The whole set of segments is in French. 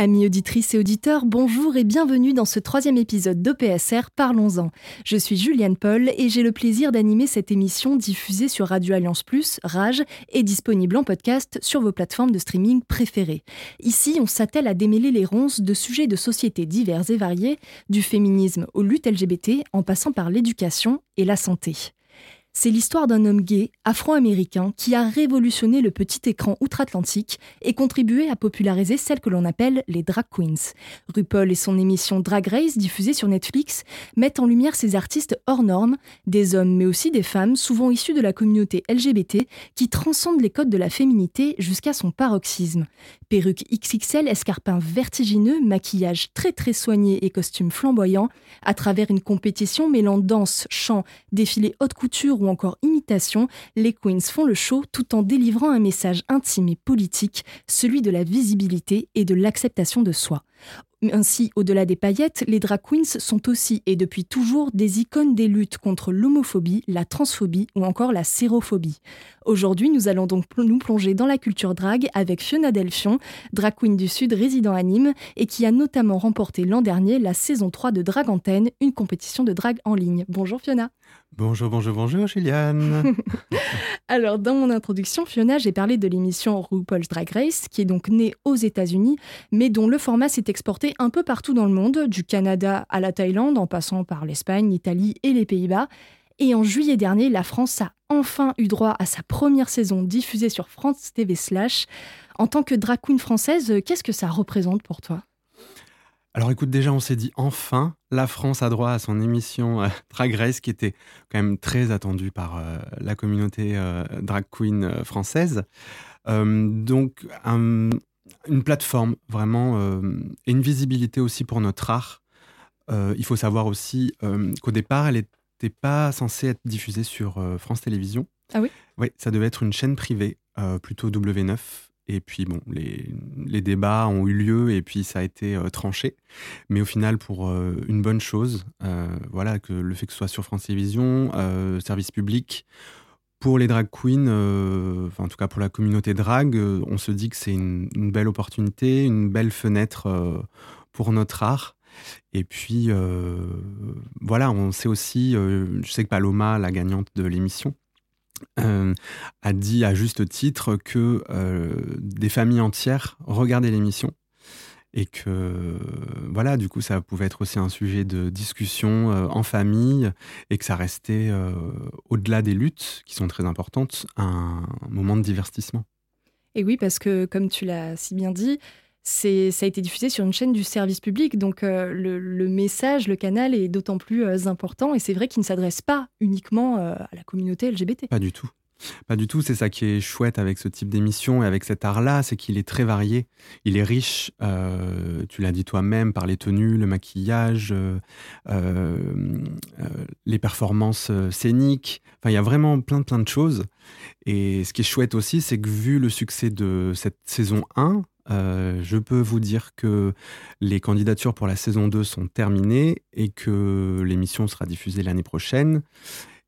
Amis auditrices et auditeurs, bonjour et bienvenue dans ce troisième épisode d'OPSR Parlons-en. Je suis Juliane Paul et j'ai le plaisir d'animer cette émission diffusée sur Radio Alliance Plus, Rage, et disponible en podcast sur vos plateformes de streaming préférées. Ici, on s'attelle à démêler les ronces de sujets de société divers et variés, du féminisme aux luttes LGBT, en passant par l'éducation et la santé. C'est l'histoire d'un homme gay, afro-américain, qui a révolutionné le petit écran outre-Atlantique et contribué à populariser celles que l'on appelle les drag queens. RuPaul et son émission Drag Race, diffusée sur Netflix, mettent en lumière ces artistes hors normes, des hommes mais aussi des femmes, souvent issus de la communauté LGBT, qui transcendent les codes de la féminité jusqu'à son paroxysme. Perruques XXL, escarpins vertigineux, maquillage très très soigné et costumes flamboyants, à travers une compétition mêlant danse, chant, défilé haute couture ou encore imitation, les queens font le show tout en délivrant un message intime et politique, celui de la visibilité et de l'acceptation de soi. Ainsi, au-delà des paillettes, les drag queens sont aussi et depuis toujours des icônes des luttes contre l'homophobie, la transphobie ou encore la sérophobie. Aujourd'hui, nous allons donc nous plonger dans la culture drag avec Fiona Delfion, drag queen du Sud résident à Nîmes et qui a notamment remporté l'an dernier la saison 3 de Drag Antenne, une compétition de drag en ligne. Bonjour Fiona. Bonjour, bonjour, bonjour, Juliane. Alors, dans mon introduction, Fiona, j'ai parlé de l'émission RuPaul's Drag Race, qui est donc née aux États-Unis, mais dont le format s'est exporté un peu partout dans le monde, du Canada à la Thaïlande, en passant par l'Espagne, l'Italie et les Pays-Bas. Et en juillet dernier, la France a enfin eu droit à sa première saison diffusée sur France TV Slash. En tant que drag queen française, qu'est-ce que ça représente pour toi? Alors écoute, déjà on s'est dit enfin, la France a droit à son émission euh, Drag Race qui était quand même très attendue par euh, la communauté euh, drag queen française. Donc un- une plateforme vraiment euh, et une visibilité aussi pour notre art. Euh, il faut savoir aussi euh, qu'au départ, elle n'était pas censée être diffusée sur France Télévisions. Ah oui? Oui, ça devait être une chaîne privée, plutôt W9. Et puis bon, les, les débats ont eu lieu et puis ça a été euh, tranché. Mais au final, pour euh, une bonne chose, euh, voilà, que le fait que ce soit sur France Télévisions, service public, pour les drag queens, euh, en tout cas pour la communauté drag, euh, on se dit que c'est une, belle opportunité, une belle fenêtre euh, pour notre art. Et puis euh, voilà, on sait aussi, je sais que Paloma, la gagnante de l'émission, a dit à juste titre que des familles entières regardaient l'émission et que voilà, du coup, ça pouvait être aussi un sujet de discussion euh, en famille et que ça restait euh, au-delà des luttes qui sont très importantes, un moment de divertissement. Et oui, parce que comme tu l'as si bien dit, c'est, ça a été diffusé sur une chaîne du service public, donc euh, le, le message, le canal est d'autant plus important, et c'est vrai qu'il ne s'adresse pas uniquement à la communauté LGBT. Pas du tout. Pas du tout, c'est ça qui est chouette avec ce type d'émission et avec cet art-là, c'est qu'il est très varié, il est riche, euh, tu l'as dit toi-même, par les tenues, le maquillage, euh, euh, les performances scéniques, enfin il y a vraiment plein plein de choses. Et ce qui est chouette aussi, c'est que vu le succès de cette saison 1, euh, je peux vous dire que les candidatures pour la saison 2 sont terminées et que l'émission sera diffusée l'année prochaine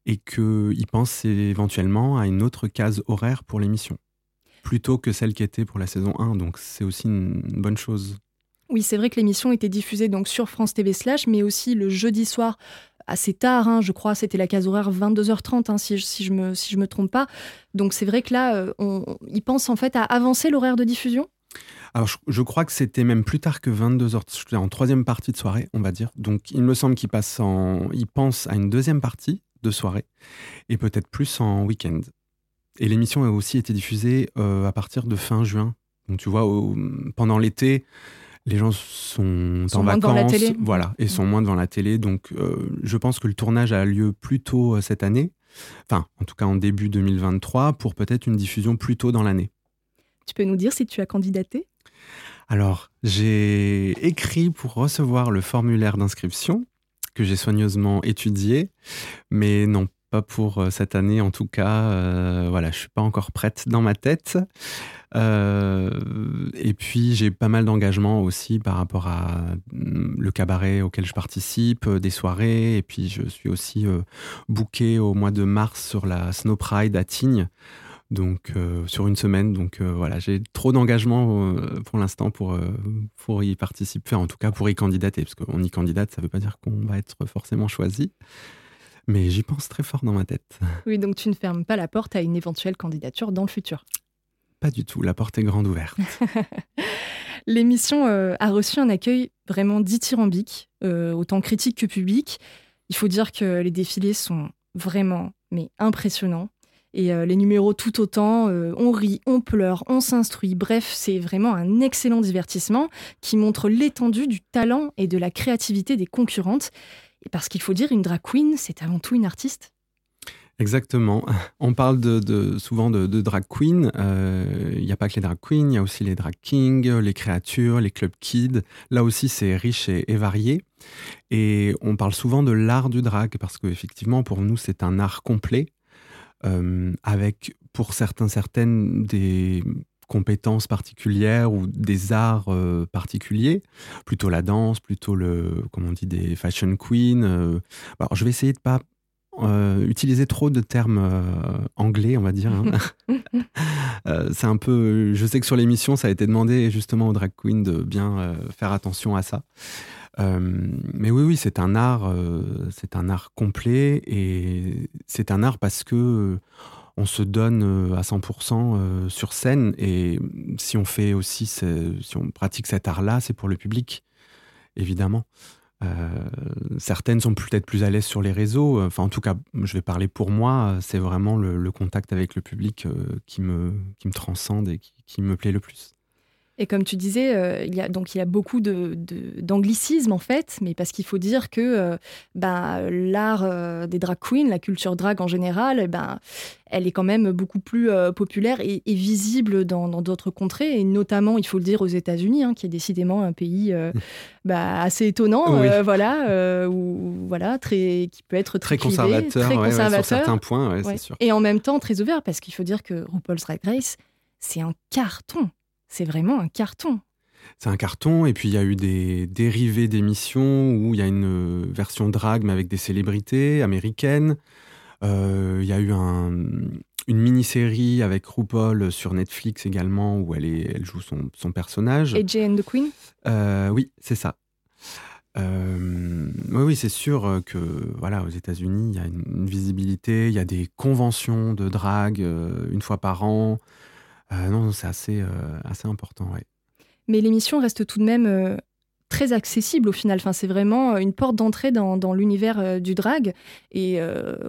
et qu'ils pensent éventuellement à une autre case horaire pour l'émission, plutôt que celle qui était pour la saison 1. Donc c'est aussi une bonne chose. Oui, c'est vrai que l'émission était diffusée donc sur France TV Slash, mais aussi le jeudi soir assez tard, hein, je crois, c'était la case horaire 22h30, hein, si, je, si, je me, si je me trompe pas. Donc c'est vrai que là, euh, on, on, ils pensent en fait à avancer l'horaire de diffusion? Alors, je, je, crois que c'était même plus tard que 22h, en troisième partie de soirée, on va dire. Donc, il me semble qu'ils passent en, ils pensent à une deuxième partie de soirée et peut-être plus en week-end. Et l'émission a aussi été diffusée euh, à partir de fin juin. Donc, tu vois, au, pendant l'été, les gens sont, sont en vacances, la voilà, et sont moins devant la télé. Donc, euh, je pense que le tournage a lieu plus tôt euh, cette année, enfin, en tout cas en début 2023, pour peut-être une diffusion plus tôt dans l'année. Tu peux nous dire si tu as candidaté? Alors, j'ai écrit pour recevoir le formulaire d'inscription que j'ai soigneusement étudié, mais non pas pour cette année en tout cas. voilà, je suis pas encore prête dans ma tête. et puis j'ai pas mal d'engagement aussi par rapport à mm, le cabaret auquel je participe, des soirées, et puis je suis aussi booké au mois de mars sur la Snow Pride à Tignes donc euh, sur une semaine. Donc euh, voilà, j'ai trop d'engagement euh, pour l'instant pour, pour y participer, en tout cas pour y candidater, parce qu'on y candidate, ça ne veut pas dire qu'on va être forcément choisi. Mais j'y pense très fort dans ma tête. Oui, donc tu ne fermes pas la porte à une éventuelle candidature dans le futur. Pas du tout, la porte est grande ouverte. L'émission a reçu un accueil vraiment dithyrambique, autant critique que public. Il faut dire que les défilés sont vraiment mais impressionnants. Et euh, les numéros tout autant, euh, on rit, on pleure, on s'instruit. Bref, c'est vraiment un excellent divertissement qui montre l'étendue du talent et de la créativité des concurrentes. Et parce qu'il faut dire, une drag queen, c'est avant tout une artiste. Exactement. On parle souvent de, drag queen. Euh, il n'y a pas que les drag queens, il y a aussi les drag kings, les créatures, les club kids. Là aussi, c'est riche et, et, varié. Et on parle souvent de l'art du drag parce qu'effectivement, pour nous, c'est un art complet. Euh, avec pour certains, certaines des compétences particulières ou des arts euh, particuliers, plutôt la danse, plutôt le, comment on dit, des fashion queens. Euh. Alors, je vais essayer de pas utiliser trop de termes anglais, on va dire. Hein. c'est un peu. Je sais que sur l'émission, ça a été demandé justement aux drag queens de bien faire attention à ça. Euh, mais oui, oui, c'est un art, euh, c'est un art complet et c'est un art parce que euh, on se donne à 100% sur scène et si on fait aussi, si on pratique cet art-là, c'est pour le public, évidemment. certaines sont peut-être plus à l'aise sur les réseaux. Enfin, en tout cas, je vais parler pour moi. C'est vraiment le, contact avec le public qui, me, qui me transcende et qui me plaît le plus. Et comme tu disais, euh, il y a donc il y a beaucoup de, d'anglicisme en fait, mais parce qu'il faut dire que euh, ben, l'art euh, des drag queens, la culture drag en général, eh ben, elle est quand même beaucoup plus populaire et, visible dans, d'autres contrées, et notamment, il faut le dire, aux États-Unis, hein, qui est décidément un pays bah, assez étonnant, voilà, où, voilà, très, qui peut être très, conservateur, très conservateur. sur certains points, sûr. Et en même temps très ouvert, parce qu'il faut dire que RuPaul's Drag Race, c'est un carton c'est vraiment un carton. C'est un carton, et puis il y a eu des dérivés d'émissions où il y a une version drag, mais avec des célébrités américaines. Euh, il y a eu une mini-série avec RuPaul sur Netflix également, où elle, est, elle joue son, personnage. Et Jane the Queen euh, Oui, c'est ça. Euh, oui, oui c'est sûr que voilà, aux États-Unis, il y a une, visibilité, il y a des conventions de drag une fois par an. Euh, non, c'est assez, euh, assez important, ouais. Mais l'émission reste tout de même euh, très accessible au final. Enfin, c'est vraiment une porte d'entrée dans, dans l'univers du drag. Et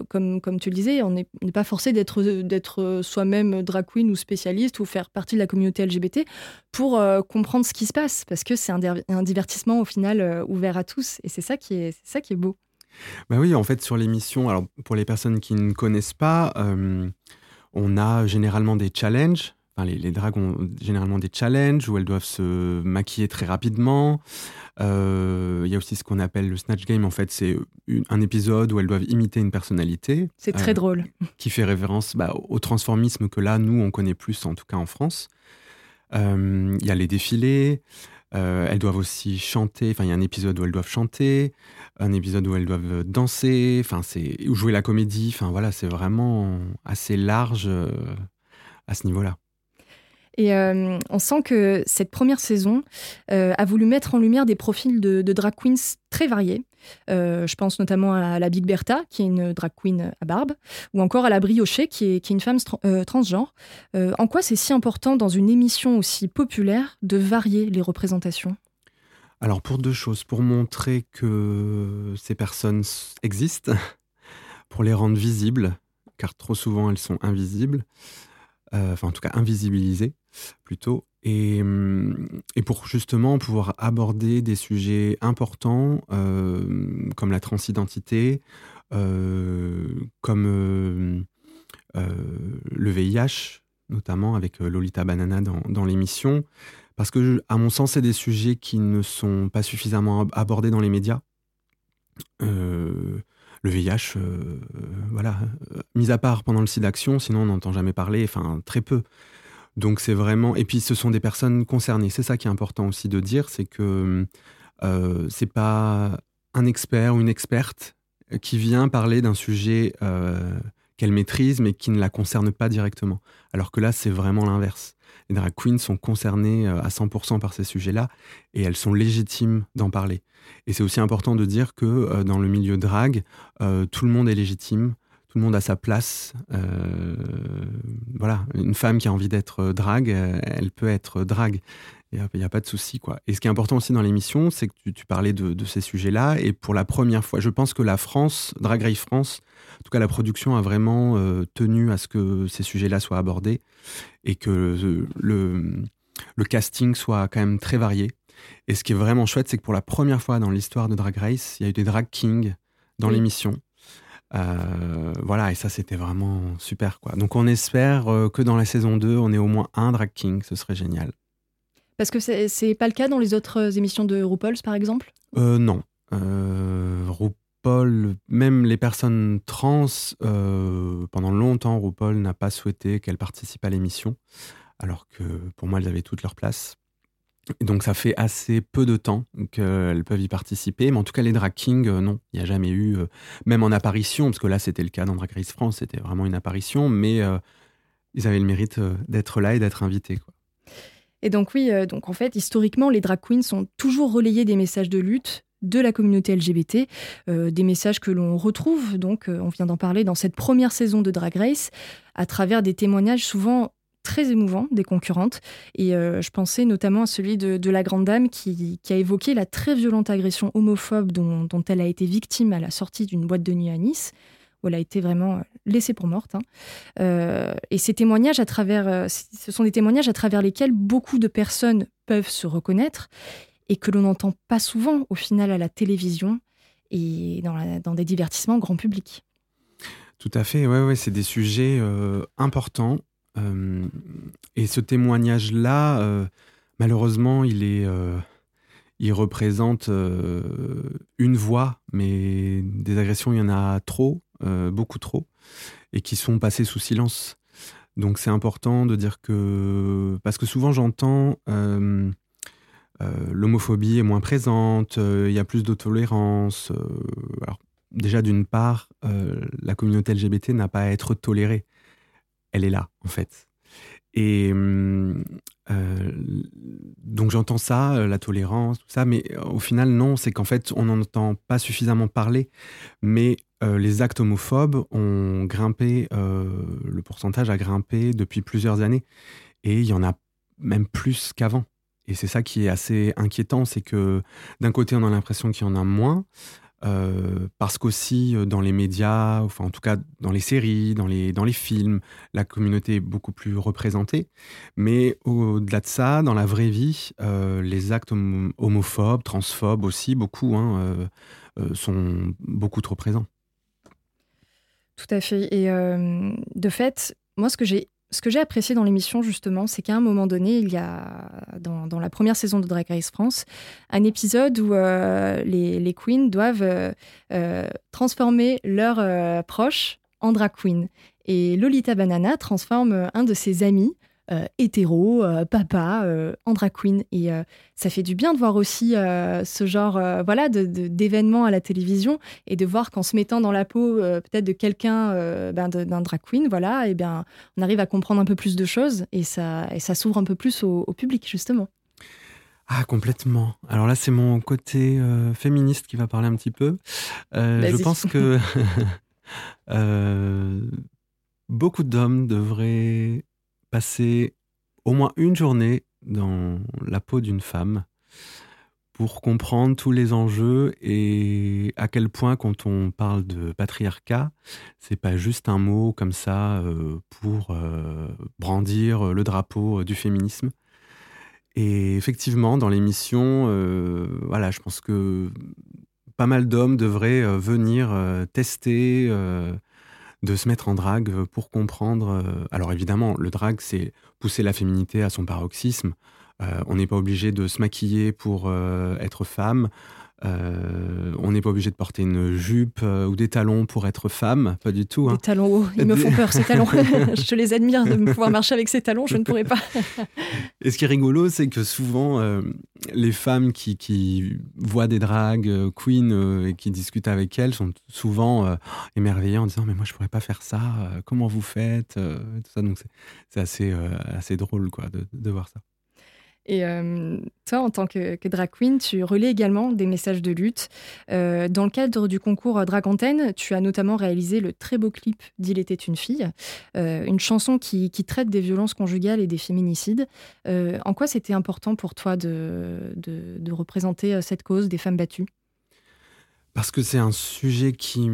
comme, comme tu le disais, on n'est pas forcé d'être, d'être soi-même drag queen ou spécialiste ou faire partie de la communauté LGBT pour comprendre ce qui se passe. Parce que c'est un, un, divertissement au final ouvert à tous. Et c'est ça qui est, c'est ça qui est beau. Bah oui, en fait, sur l'émission, alors pour les personnes qui ne connaissent pas, on a généralement des challenges les, les drags ont généralement des challenges où elles doivent se maquiller très rapidement. Euh, il y a aussi ce qu'on appelle le Snatch Game. En fait, c'est un épisode où elles doivent imiter une personnalité. C'est très euh, drôle. Qui fait référence bah, au transformisme que là, nous, on connaît plus, en tout cas en France. Euh, il y a les défilés. elles doivent aussi chanter. Enfin, il y a un épisode où elles doivent chanter, un épisode où elles doivent danser. Enfin, c'est ou jouer la comédie. Enfin, voilà, c'est vraiment assez large à ce niveau-là. Et euh, on sent que cette première saison euh, a voulu mettre en lumière des profils de, drag queens très variés. Euh, je pense notamment à la Big Bertha, qui est une drag queen à barbe, ou encore à la Brioché, qui est, qui est une femme transgenre. en quoi c'est si important dans une émission aussi populaire de varier les représentations? Alors pour deux choses, pour montrer que ces personnes existent, pour les rendre visibles, car trop souvent elles sont invisibles, enfin en tout cas invisibilisées plutôt. Et, hum, et, pour justement pouvoir aborder des sujets importants euh, comme la transidentité, euh, comme euh, le VIH, notamment avec Lolita Banana dans, dans l'émission. Parce que, à mon sens, c'est des sujets qui ne sont pas suffisamment abordés dans les médias. le VIH, voilà, mis à part pendant le site d'action, sinon on n'entend jamais parler, enfin très peu. Donc c'est vraiment. Et puis ce sont des personnes concernées. C'est ça qui est important aussi de dire, c'est que euh, c'est pas un expert ou une experte qui vient parler d'un sujet euh, qu'elle maîtrise mais qui ne la concerne pas directement. Alors que là, c'est vraiment l'inverse. Les drag queens sont concernées euh, à 100% par ces sujets-là et elles sont légitimes d'en parler. Et c'est aussi important de dire que euh, dans le milieu drag, tout le monde est légitime tout le monde a sa place. Euh, voilà, une femme qui a envie d'être drague, euh, elle peut être drague. Il n'y a, pas de souci. quoi. Et ce qui est important aussi dans l'émission, c'est que tu, parlais de, ces sujets-là. Et pour la première fois, je pense que la France, Drag Race France, en tout cas la production a vraiment euh, tenu à ce que ces sujets-là soient abordés et que le, le casting soit quand même très varié. Et ce qui est vraiment chouette, c'est que pour la première fois dans l'histoire de Drag Race, il y a eu des drag kings dans l'émission. Euh, voilà, et ça c'était vraiment super quoi. Donc on espère euh, que dans la saison 2, on ait au moins un drag king, ce serait génial. Parce que c'est pas le cas dans les autres émissions de RuPaul's par exemple? Euh, Non. RuPaul, même les personnes trans, pendant longtemps, RuPaul n'a pas souhaité qu'elles participent à l'émission, alors que pour moi elles avaient toute leur place donc ça fait assez peu de temps qu'elles peuvent y participer, mais en tout cas les drag kings, euh, non, il n'y a jamais eu, euh, même en apparition, parce que là c'était le cas dans Drag Race France, c'était vraiment une apparition, mais euh, ils avaient le mérite d'être là et d'être invités. Et donc oui, donc en fait historiquement les drag queens ont toujours relayé des messages de lutte de la communauté LGBT, des messages que l'on retrouve, donc on vient d'en parler dans cette première saison de Drag Race, à travers des témoignages souvent très émouvant des concurrentes. Et euh, je pensais notamment à celui de, la grande dame qui, a évoqué la très violente agression homophobe dont, elle a été victime à la sortie d'une boîte de nuit à Nice où elle a été vraiment euh, laissée pour morte. Hein. Euh, et ces témoignages à travers, ce sont des témoignages à travers lesquels beaucoup de personnes peuvent se reconnaître et que l'on n'entend pas souvent au final à la télévision et dans, des divertissements grand public. Tout à fait, ouais, ouais, c'est des sujets importants euh, et ce témoignage-là, euh, malheureusement, il est, euh, il représente une voix, mais des agressions, il y en a trop, beaucoup trop, et qui sont passées sous silence. Donc c'est important de dire que, parce que souvent j'entends l'homophobie est moins présente, il y a plus de tolérance. déjà d'une part, la communauté LGBT n'a pas à être tolérée elle est là, en fait. Et euh, donc j'entends ça, euh, la tolérance, tout ça, mais euh, au final, non, c'est qu'en fait, on n'en entend pas suffisamment parler. Mais les actes homophobes ont grimpé, le pourcentage a grimpé depuis plusieurs années. Et il y en a même plus qu'avant. Et c'est ça qui est assez inquiétant, c'est que d'un côté, on a l'impression qu'il y en a moins, euh, parce qu'aussi euh, dans les médias, enfin en tout cas dans les séries, dans les, dans les films, la communauté est beaucoup plus représentée. Mais au-delà de ça, dans la vraie vie, euh, les actes homophobes, transphobes aussi, beaucoup, hein, sont beaucoup trop présents. Tout à fait. Et de fait, moi, ce que j'ai ce que j'ai apprécié dans l'émission, justement, c'est qu'à un moment donné, il y a, dans, la première saison de Drag Race France, un épisode où euh, les, queens doivent euh, euh, transformer leurs proches en drag queen. Et Lolita Banana transforme un de ses amis hétéro, euh, papa, euh, en drag queen. Et ça fait du bien de voir aussi ce genre voilà, d'événements à la télévision et de voir qu'en se mettant dans la peau peut-être de quelqu'un, ben, d'un drag queen, voilà, et bien, on arrive à comprendre un peu plus de choses et ça, et ça s'ouvre un peu plus au, public, justement. Ah, complètement. Alors là, c'est mon côté féministe qui va parler un petit peu. je pense que beaucoup d'hommes devraient passer au moins une journée dans la peau d'une femme pour comprendre tous les enjeux et à quel point quand on parle de patriarcat, c'est pas juste un mot comme ça euh, pour euh, brandir le drapeau du féminisme. Et effectivement, dans l'émission, euh, voilà, je pense que pas mal d'hommes devraient venir tester de se mettre en drague pour comprendre. Euh, alors évidemment, le drag, c'est pousser la féminité à son paroxysme. Euh, on n'est pas obligé de se maquiller pour euh, être femme. Euh, on n'est pas obligé de porter une jupe euh, ou des talons pour être femme, pas du tout. Des hein. talons hauts, ils me font peur ces talons. je les admire de pouvoir marcher avec ces talons, je ne pourrais pas. Et ce qui est rigolo, c'est que souvent, euh, les femmes qui, qui voient des dragues euh, queen euh, et qui discutent avec elles sont souvent émerveillées en disant Mais moi, je pourrais pas faire ça, comment vous faites tout ça? Donc, c'est- assez, assez drôle quoi, de, de voir ça. Et euh, toi, en tant que, drag queen, tu relais également des messages de lutte. Euh, dans le cadre du concours Drag Antenne, tu as notamment réalisé le très beau clip d'Il était une fille, euh, une chanson qui, traite des violences conjugales et des féminicides. Euh, en quoi c'était important pour toi de, représenter euh, cette cause des femmes battues? Parce que c'est un sujet qui,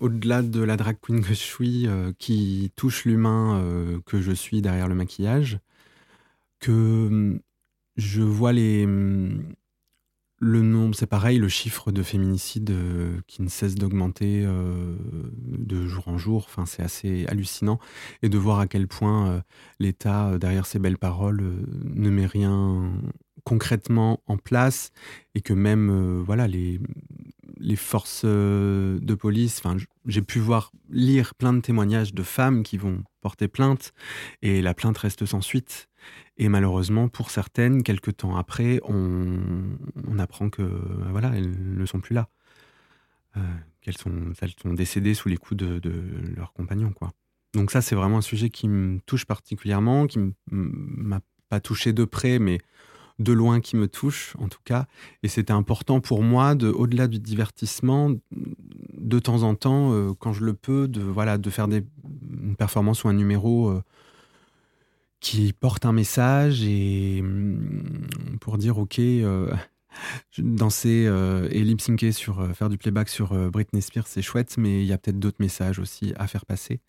au-delà de la drag queen que je suis, euh, qui touche l'humain euh, que je suis derrière le maquillage, que je vois les, le nombre, c'est pareil, le chiffre de féminicides euh, qui ne cesse d'augmenter euh, de jour en jour. C'est assez hallucinant. Et de voir à quel point euh, l'État, derrière ces belles paroles, ne met rien concrètement en place et que même voilà les, forces de police, j'ai pu voir lire plein de témoignages de femmes qui vont porter plainte et la plainte reste sans suite. Et malheureusement, pour certaines, quelques temps après, on, apprend que voilà, elles ne sont plus là, Euh, qu'elles sont, elles sont décédées sous les coups de, leurs compagnons, quoi. Donc ça, c'est vraiment un sujet qui me touche particulièrement, qui m'a pas touché de près, mais de loin qui me touche, en tout cas. Et c'était important pour moi, de, au-delà du divertissement, de temps en temps, euh, quand je le peux, de, voilà, de faire des, une performance ou un numéro euh, qui porte un message et hum, pour dire, OK, euh, danser euh, et lip-syncer sur euh, faire du playback sur euh, Britney Spears, c'est chouette, mais il y a peut-être d'autres messages aussi à faire passer.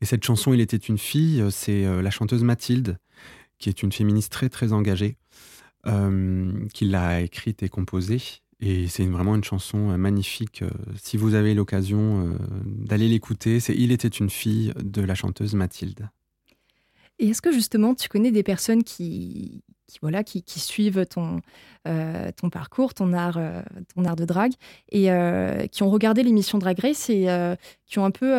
Et cette chanson, Il était une fille, c'est la chanteuse Mathilde, qui est une féministe très très engagée, qui l'a écrite et composée. Et c'est vraiment une chanson magnifique. Si vous avez l'occasion d'aller l'écouter, c'est Il était une fille de la chanteuse Mathilde. Et est-ce que justement tu connais des personnes qui, voilà, qui, suivent ton, euh, ton parcours, ton art, euh, ton art de drague, et euh, qui ont regardé l'émission Drag Race et qui ont un peu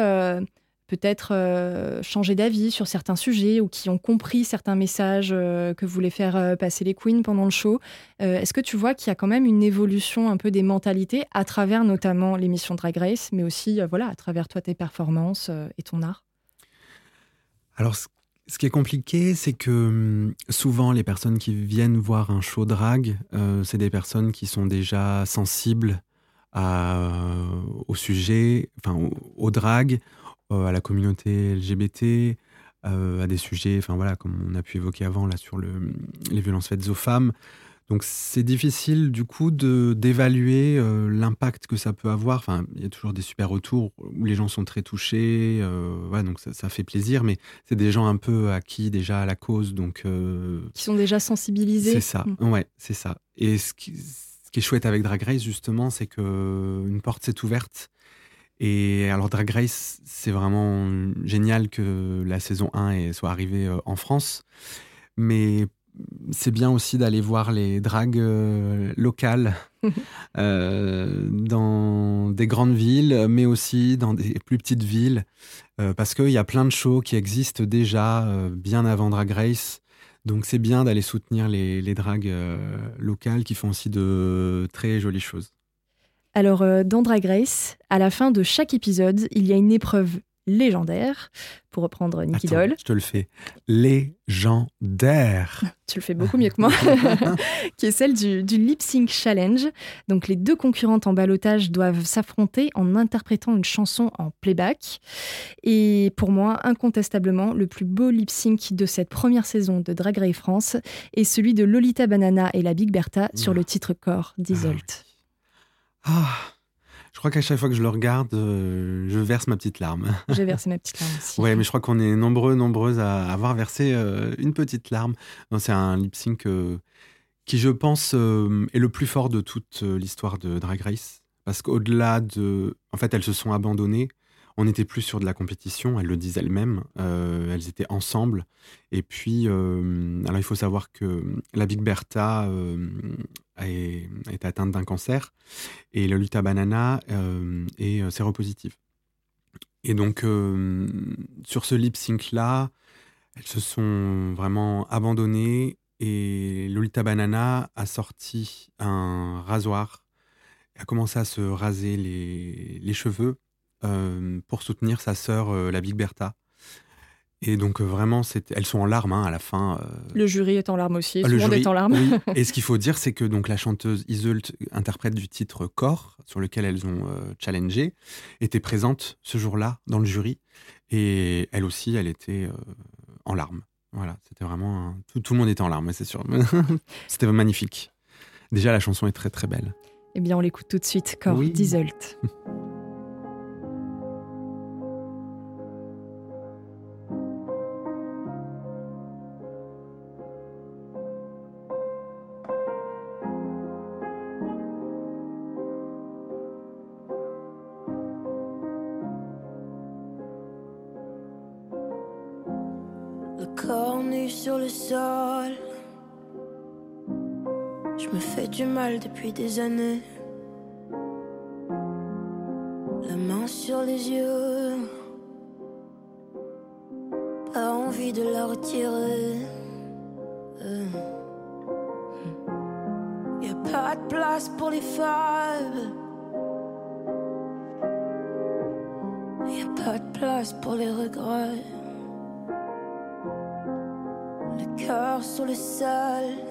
peut-être changé d'avis sur certains sujets ou qui ont compris certains messages que voulaient faire passer les queens pendant le show? Est-ce que tu vois qu'il y a quand même une évolution un peu des mentalités à travers notamment l'émission Drag Race, mais aussi voilà, à travers toi tes performances et ton art? Alors, ce qui est compliqué, c'est que hum, souvent, les personnes qui viennent voir un show drag, euh, c'est des personnes qui sont déjà sensibles à, au sujet, enfin, au, drag, euh, à la communauté LGBT, euh, à des sujets, enfin voilà, comme on a pu évoquer avant, là, sur le, les violences faites aux femmes. Donc, c'est difficile, du coup, de, d'évaluer euh, l'impact que ça peut avoir. Enfin, il y a toujours des super retours où les gens sont très touchés. euh, ouais, donc, ça, ça fait plaisir, mais c'est des gens un peu acquis déjà à la cause. Donc, euh, Qui sont déjà sensibilisés c'est ça. Mm. Ouais, c'est ça. Et ce qui, ce qui est chouette avec Drag Race, justement, c'est que une porte s'est ouverte. Et alors, Drag Race, c'est vraiment génial que la saison 1 est- soit arrivée en France. Mais c'est bien aussi d'aller voir les dragues euh, locales euh, dans des grandes villes, mais aussi dans des plus petites villes, euh, parce qu'il y a plein de shows qui existent déjà euh, bien avant Drag Race. Donc c'est bien d'aller soutenir les, les dragues locales qui font aussi de très jolies choses. Alors, dans Drag Race, à la fin de chaque épisode, il y a une épreuve légendaire, pour reprendre Nicky Attends, Doll. je te le fais. Légendaire. Tu le fais beaucoup mieux que moi. qui est celle du, du Lip Sync Challenge. Donc, les deux concurrentes en balotage doivent s'affronter en interprétant une chanson en playback. Et pour moi, incontestablement, le plus beau lip sync de cette première saison de Drag Race France est celui de Lolita Banana et la Big Bertha sur le titre Corps d'Isolt. Ah, je crois qu'à chaque fois que je le regarde, euh, je verse ma petite larme. J'ai versé ma petite larme aussi. Ouais, mais je crois qu'on est nombreux, nombreuses à avoir versé euh, une petite larme. C'est un lip sync euh, qui, je pense, est le plus fort de toute l'histoire de Drag Race. Parce qu'au-delà de. En fait, elles se sont abandonnées. On n'était plus sur de la compétition, elles le disent elles-mêmes, euh, elles étaient ensemble. Et puis, euh, alors il faut savoir que la Big Bertha euh, été atteinte d'un cancer et Lolita Banana est séropositive. Et donc, sur ce lip sync-là, elles se sont vraiment abandonnées et Lolita Banana a sorti un rasoir, a commencé à se raser les cheveux pour soutenir sa sœur, euh, la Big Bertha. Et donc euh, vraiment, elles sont en larmes hein, à la fin. Le jury est en larmes aussi, ah, le, monde est en larmes. Et ce qu'il faut dire, c'est que donc la chanteuse Iseult, interprète du titre Corps, sur lequel elles ont challengé, était présente ce jour-là dans le jury. Et elle aussi, elle était en larmes. Voilà, c'était vraiment tout, le monde était en larmes, c'est sûr. c'était magnifique. Déjà, la chanson est très très belle. Eh bien, on l'écoute tout de suite, Corps oui. d'Iseult. depuis des années. La main sur les yeux. Pas envie de la retirer. Y a pas de place pour les femmes. Y a pas de place pour les regrets. sur le sol.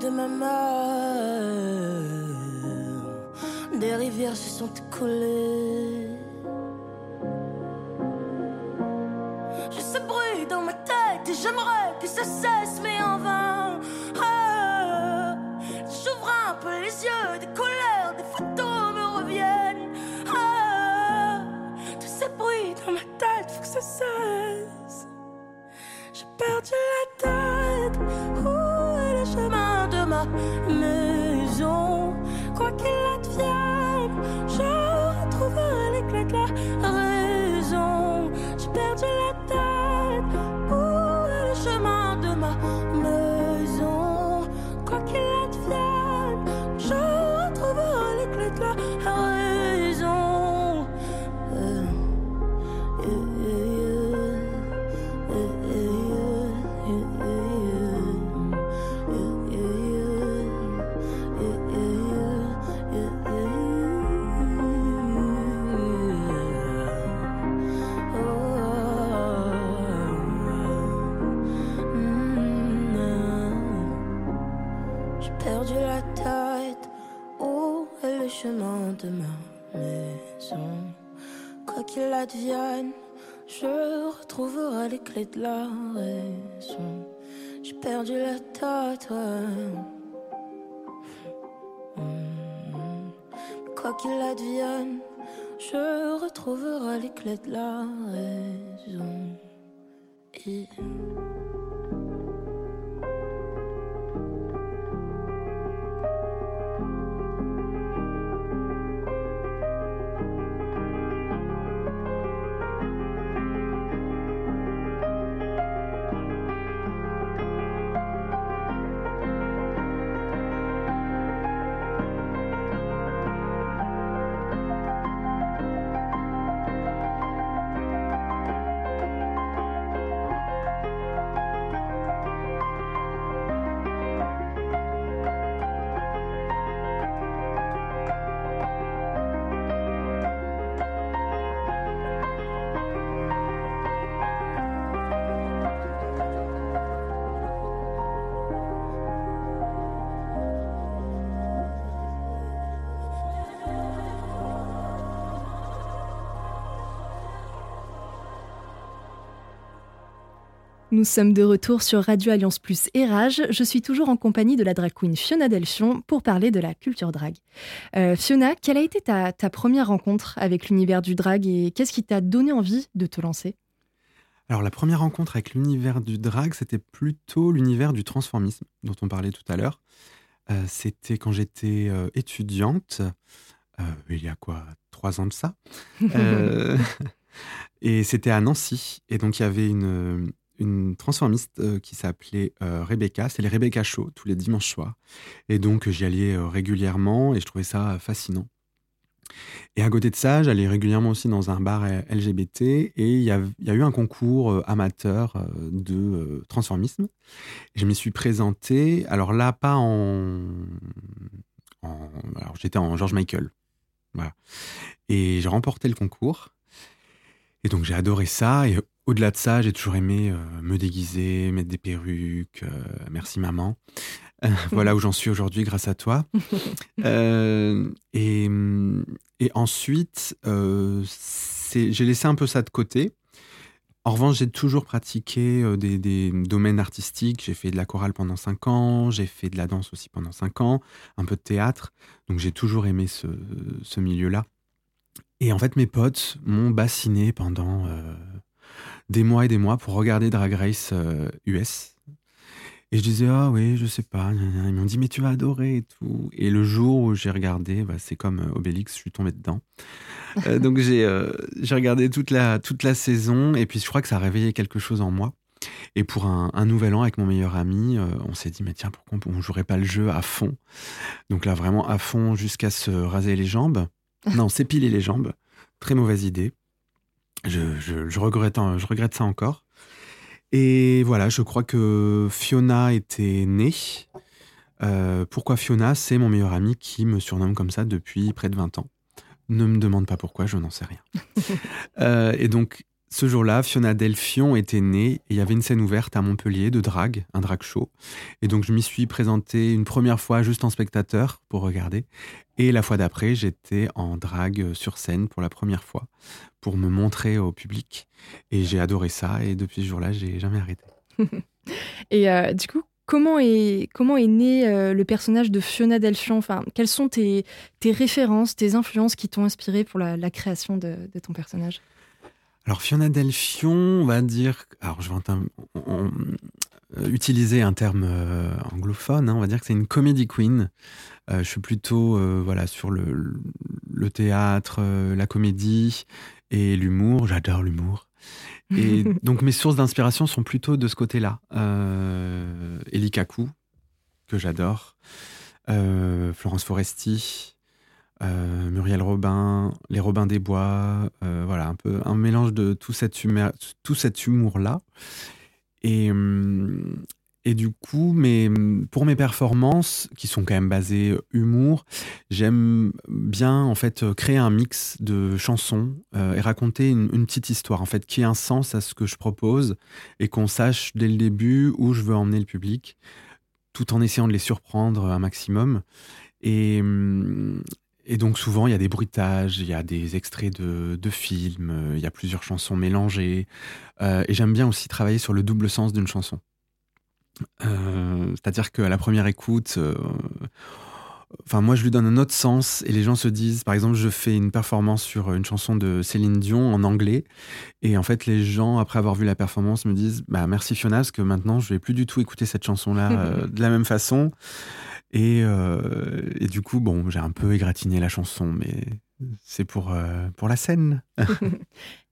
de ma mère des rivières se sont écoulées. Je ce bruit dans ma tête et j'aimerais que ça cesse, mais en vain. J'ouvre un peu les yeux, des couleurs, des photos me reviennent. Ah, tous ces bruits dans ma tête, faut que ça cesse. J'ai perdu maison? Quoi qu'il advienne J'ai perdu la tête. Hmm. Quoi qu'il advienne, je retrouverai les clés de la raison. Nous sommes de retour sur Radio Alliance Plus et Rage. Je suis toujours en compagnie de la drag queen Fiona Delfion pour parler de la culture drag. Euh, Fiona, quelle a été ta, première rencontre avec l'univers du drag et qu'est-ce qui t'a donné envie de te lancer? Alors la première rencontre avec l'univers du drag, c'était plutôt l'univers du transformisme dont on parlait tout à l'heure. Euh, c'était quand j'étais euh, étudiante, il y a quoi, trois ans de ça. et c'était à Nancy. Et donc il y avait une, une transformiste euh, qui s'appelait euh, Rebecca. C'est les Rebecca Show tous les dimanches soirs. Et donc j'y allais euh, régulièrement et je trouvais ça fascinant. Et à côté de ça, j'allais régulièrement aussi dans un bar LGBT et il y, a, eu un concours amateur de transformisme. je m'y suis présenté, alors là, pas en. alors j'étais en George Michael. Voilà. Et j'ai remporté le concours. Et donc j'ai adoré ça. Et au-delà de ça, j'ai toujours aimé euh, me déguiser, mettre des perruques. Euh, merci maman. Euh, voilà où j'en suis aujourd'hui grâce à toi. et, et, ensuite, j'ai laissé un peu ça de côté. En revanche, j'ai toujours pratiqué des, domaines artistiques. J'ai fait de la chorale pendant cinq ans, j'ai fait de la danse aussi pendant cinq ans, un peu de théâtre. Donc j'ai toujours aimé ce, ce milieu-là. Et en fait, mes potes m'ont bassiné pendant des mois et des mois pour regarder Drag Race US. Euh, et je disais, ah oui, je sais pas. Ils m'ont dit, mais tu vas adorer et tout. Et le jour où j'ai regardé, bah, c'est comme euh, Obélix, je suis tombé dedans. Euh, donc j'ai regardé toute la, toute la saison et puis je crois que ça a réveillé quelque chose en moi. Et pour un, un nouvel an avec mon meilleur ami, on s'est dit, mais tiens, pourquoi on ne jouerait pas le jeu à fond? Donc là, vraiment à fond jusqu'à se raser les jambes. Non, s'épiler les jambes. Très mauvaise idée. Je, regrette, je regrette ça encore. Et voilà, je crois que Fiona était née. Euh, pourquoi Fiona? C'est mon meilleur ami qui me surnomme comme ça depuis près de 20 ans. Ne me demande pas pourquoi, je n'en sais rien. Euh, et donc, ce jour-là, Fiona Delphion était née et il y avait une scène ouverte à Montpellier de drag, un drag show. Et donc je m'y suis présenté une première fois juste en spectateur pour regarder. Et la fois d'après, j'étais en drag sur scène pour la première fois pour me montrer au public. Et j'ai adoré ça et depuis ce jour-là, j'ai jamais arrêté. et euh, du coup, comment est, comment est né euh, le personnage de Fiona Delphion enfin, Quelles sont tes, tes références, tes influences qui t'ont inspiré pour la, création de ton personnage? Alors Fiona Delphion, on va dire, alors je vais euh, utiliser un terme euh, anglophone, hein, on va dire que c'est une comedy queen. Euh, je suis plutôt voilà sur le, théâtre, la comédie et l'humour. J'adore l'humour. Et donc mes sources d'inspiration sont plutôt de ce côté-là. Euh, Eli Kaku, que j'adore. Florence Foresti, euh, Muriel Robin, les Robins des Bois, euh, voilà, un peu un mélange de tout cet, humour-là. Et, hum, et du coup, mais, pour mes performances, qui sont quand même basées humour, j'aime bien en fait créer un mix de chansons euh, et raconter une, une, petite histoire, en fait, qui ait un sens à ce que je propose et qu'on sache dès le début où je veux emmener le public, tout en essayant de les surprendre un maximum. Et, hum, et donc souvent, il y a des bruitages, il y a des extraits de, films, euh, il y a plusieurs chansons mélangées. Euh, et j'aime bien aussi travailler sur le double sens d'une chanson. Euh, c'est-à-dire qu'à la première écoute, enfin moi je lui donne un autre sens et les gens se disent, par exemple, je fais une performance sur une chanson de Céline Dion en anglais et en fait les gens après avoir vu la performance me disent, bah merci Fiona parce que maintenant je vais plus du tout écouter cette chanson-là de la même façon. Euh, et, du coup, bon, j'ai un peu égratigné la chanson, mais c'est pour, euh, pour la scène.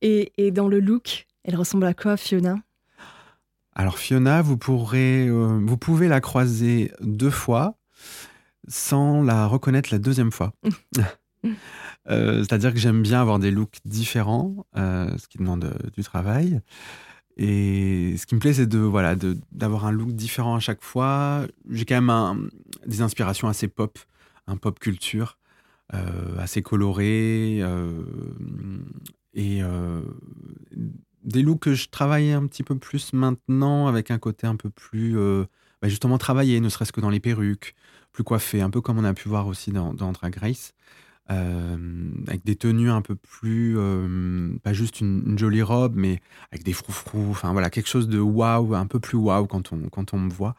et, et, dans le look, elle ressemble à quoi, Fiona? Alors, Fiona, vous, pourrez, euh, vous pouvez la croiser deux fois sans la reconnaître la deuxième fois. C'est-à-dire que j'aime bien avoir des looks différents, ce qui demande du travail. Et ce qui me plaît, c'est de voilà d'avoir un look différent à chaque fois. J'ai quand même des inspirations assez pop, un pop culture, euh, assez coloré euh, et euh, des looks que je travaille un petit peu plus maintenant avec un côté un peu plus bah, justement travaillé, ne serait-ce que dans les perruques, plus coiffé, un peu comme on a pu voir aussi dans, dans Drag Race. Avec des tenues un peu plus, pas juste une, jolie robe, mais avec des froufrous, enfin voilà, quelque chose de waouh, un peu plus waouh quand on, quand on me voit.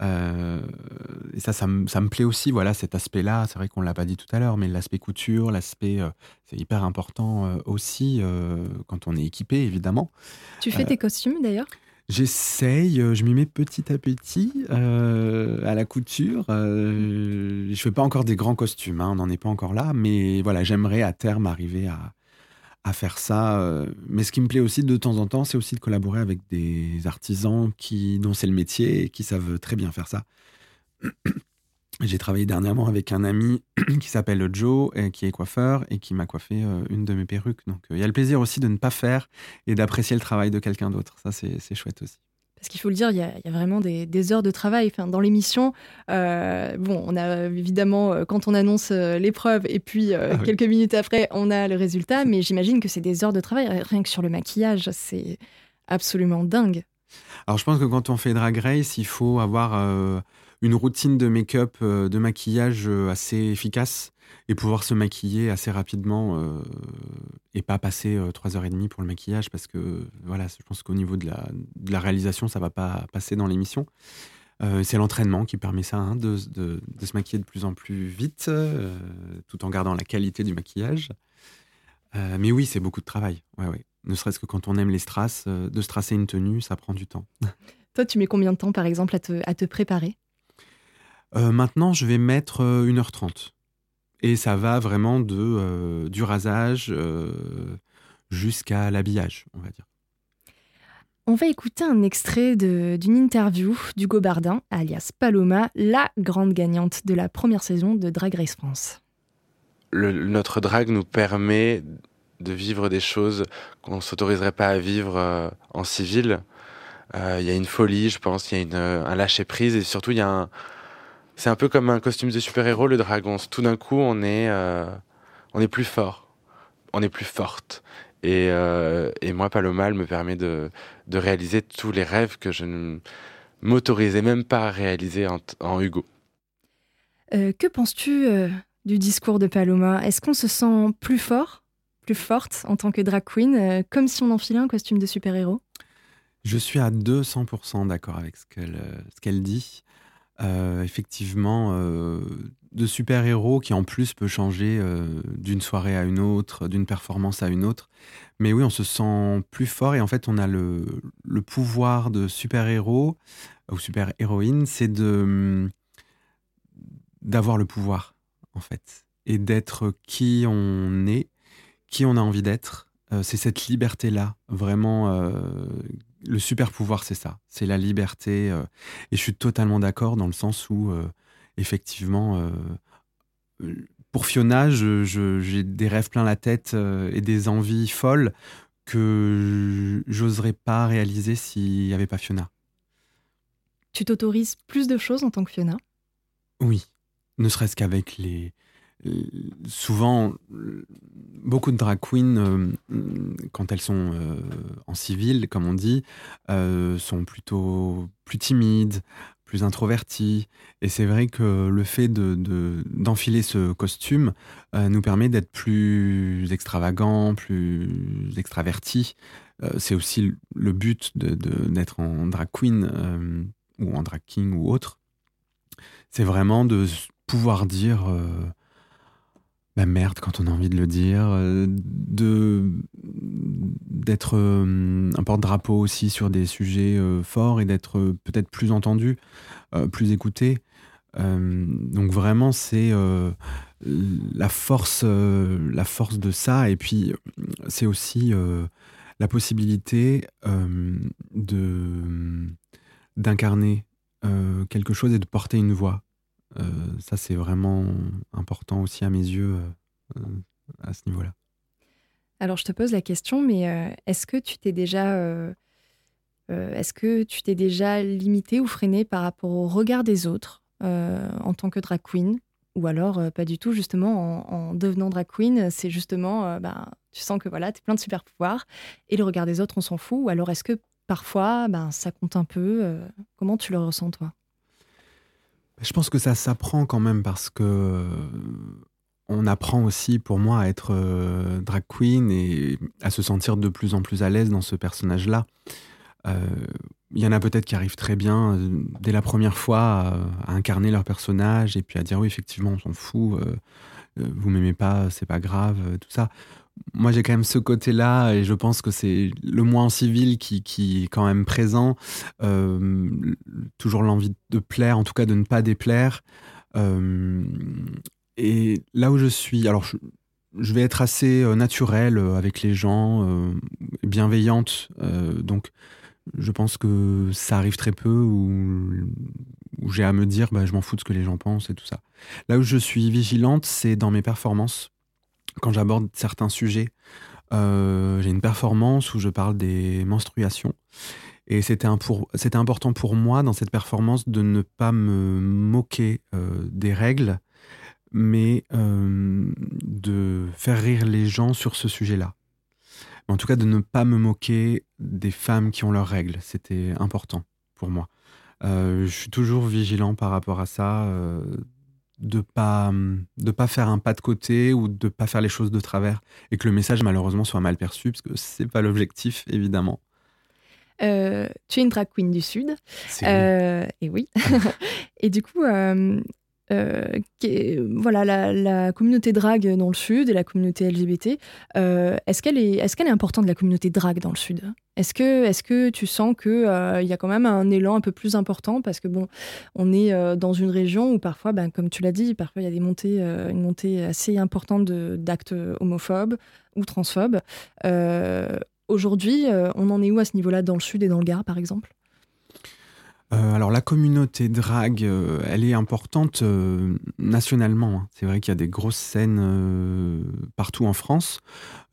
et ça, ça me, ça me, plaît aussi, voilà, cet aspect-là. C'est vrai qu'on l'a pas dit tout à l'heure, mais l'aspect couture, l'aspect, c'est hyper important aussi quand on est équipé, évidemment. Tu fais tes costumes d'ailleurs? J'essaye, euh, je m'y mets petit à petit euh, à la couture. Euh, je fais pas encore des grands costumes, hein, on n'en est pas encore là, mais voilà, j'aimerais à terme arriver à, faire ça. Euh. Mais ce qui me plaît aussi de temps en temps, c'est aussi de collaborer avec des artisans qui, dont c'est le métier et qui savent très bien faire ça. J'ai travaillé dernièrement avec un ami qui s'appelle Joe, et qui est coiffeur et qui m'a coiffé euh, une de mes perruques. Donc euh, il y a le plaisir aussi de ne pas faire et d'apprécier le travail de quelqu'un d'autre. Ça, c'est chouette aussi. Parce qu'il faut le dire, il y, a, vraiment des, heures de travail. Enfin, dans l'émission, euh, bon, on a évidemment, quand on annonce l'épreuve et puis ah quelques minutes après, on a le résultat, mais j'imagine que c'est des heures de travail. Rien que sur le maquillage, c'est absolument dingue. Alors je pense que quand on fait Drag Race, il faut avoir une routine de make-up, euh, de maquillage euh, assez efficace et pouvoir se maquiller assez rapidement euh, et pas passer trois heures et demie pour le maquillage parce que voilà, je pense qu'au niveau de la, réalisation, ça va pas passer dans l'émission. c'est l'entraînement qui permet ça, hein, de, de, de, se maquiller de plus en plus vite, tout en gardant la qualité du maquillage. mais oui, c'est beaucoup de travail. Ouais, ouais. Ne serait-ce que quand on aime les strass, de strasser une tenue, ça prend du temps. Toi, tu mets combien de temps, par exemple, à te, à te préparer? Euh, maintenant, je vais mettre 1h30. Euh, Et ça va vraiment de, euh, du rasage jusqu'à l'habillage, on va dire. On va écouter un extrait d'une interview d'Hugo Bardin, alias Paloma, la grande gagnante de la première saison de Drag Race France. notre drag nous permet de vivre des choses qu'on ne s'autoriserait pas à vivre en civil. Il y a une folie, je pense, il y a un lâcher-prise et surtout il y a un, c'est un peu comme un costume de super-héros, le dragon. Tout d'un coup, on est, euh, on est plus fort, on est plus forte. Et, euh, et moi, Paloma, me permet de, de, réaliser tous les rêves que je ne m'autorisais même pas à réaliser en, Hugo. Euh, que penses-tu du discours de Paloma? Est-ce qu'on se sent plus fort, plus forte en tant que drag queen, comme si on enfilait un costume de super-héros? Je suis à 200% d'accord avec ce qu'elle qu'elle dit. Euh, effectivement, euh, de super-héros qui en plus peut changer euh, d'une soirée à une autre, d'une performance à une autre. Mais oui, on se sent plus fort et en fait, on a le, le pouvoir de super-héros ou super-héroïne, c'est de d'avoir le pouvoir en fait et d'être qui on est, qui on a envie d'être. c'est cette liberté là, vraiment le super pouvoir, c'est ça, c'est la liberté. Euh, et je suis totalement d'accord dans le sens où, euh, effectivement, euh, pour Fiona, j'ai des rêves plein la tête et des envies folles que j'oserais pas réaliser s'il n'y avait pas Fiona. Tu t'autorises plus de choses en tant que Fiona? Oui, ne serait-ce qu'avec les, souvent, beaucoup de drag queens, euh, quand elles sont euh, en civil, comme on dit, euh, sont plutôt plus timides, plus introverties. Et c'est vrai que le fait d'enfiler de, ce costume nous permet d'être plus extravagants, plus extravertis. c'est aussi le but d'être en drag queen ou en drag king ou autre. C'est vraiment de pouvoir dire bah merde quand on a envie de le dire, euh, d'être euh, un porte-drapeau aussi sur des sujets euh, forts et d'être peut-être plus entendu, plus écouté. donc vraiment c'est la force la force de ça et puis c'est aussi la possibilité de d'incarner quelque chose et de porter une voix ça, c'est vraiment important aussi à mes yeux euh, à ce niveau-là. Alors, je te pose la question, mais euh, est-ce que tu t'es déjà, est-ce que tu t'es déjà limité ou freiné par rapport au regard des autres en tant que drag queen, ou alors pas du tout justement en, devenant drag queen, c'est justement, ben, tu sens que voilà, tu es plein de super pouvoirs et le regard des autres, on s'en fout, ou alors est-ce que parfois, ben, ça compte un peu Comment tu le ressens toi? Je pense que ça s'apprend quand même parce que on apprend aussi pour moi à être euh, drag queen et à se sentir de plus en plus à l'aise dans ce personnage-là. Il y en a peut-être qui arrivent très bien dès la première fois à, incarner leur personnage et puis à dire oui effectivement on s'en fout, vous m'aimez pas, c'est pas grave, tout ça moi j'ai quand même ce côté-là et je pense que c'est le moins civil qui, est quand même présent. Euh, toujours l'envie de plaire, en tout cas de ne pas déplaire. Euh, et là où je suis, alors je, vais être assez euh, naturelle avec les gens, bienveillante. donc je pense que ça arrive très peu où, où j'ai à me dire bah, je m'en fous de ce que les gens pensent et tout ça. Là où je suis vigilante, c'est dans mes performances quand j'aborde certains sujets. Euh, j'ai une performance où je parle des menstruations. Et c'était important pour moi dans cette performance de ne pas me moquer euh, des règles, mais euh, de faire rire les gens sur ce sujet-là. En tout cas, de ne pas me moquer des femmes qui ont leurs règles. C'était important pour moi. je suis toujours vigilant par rapport à ça, de pas de pas faire un pas de côté ou de pas faire les choses de travers et que le message malheureusement soit mal perçu parce que c'est pas l'objectif évidemment. Euh, tu es une drag queen du sud. Euh, et oui. et du coup, euh, euh, voilà, la, communauté drague dans le Sud et la communauté LGBT, euh, est-ce qu'elle est, est, qu'elle est importante, la communauté drague dans le Sud? Est-ce que, tu sens qu'il euh, y a quand même un élan un peu plus important Parce que, bon, on est dans une région où parfois, ben, comme tu l'as dit, parfois il y a des montées, une montée assez importante d'actes homophobes ou transphobes. Aujourd'hui, on en est où à ce niveau-là dans le Sud et dans le Gard, par exemple? Euh, alors la communauté drag, euh, elle est importante euh, nationalement. Hein. C'est vrai qu'il y a des grosses scènes partout en France.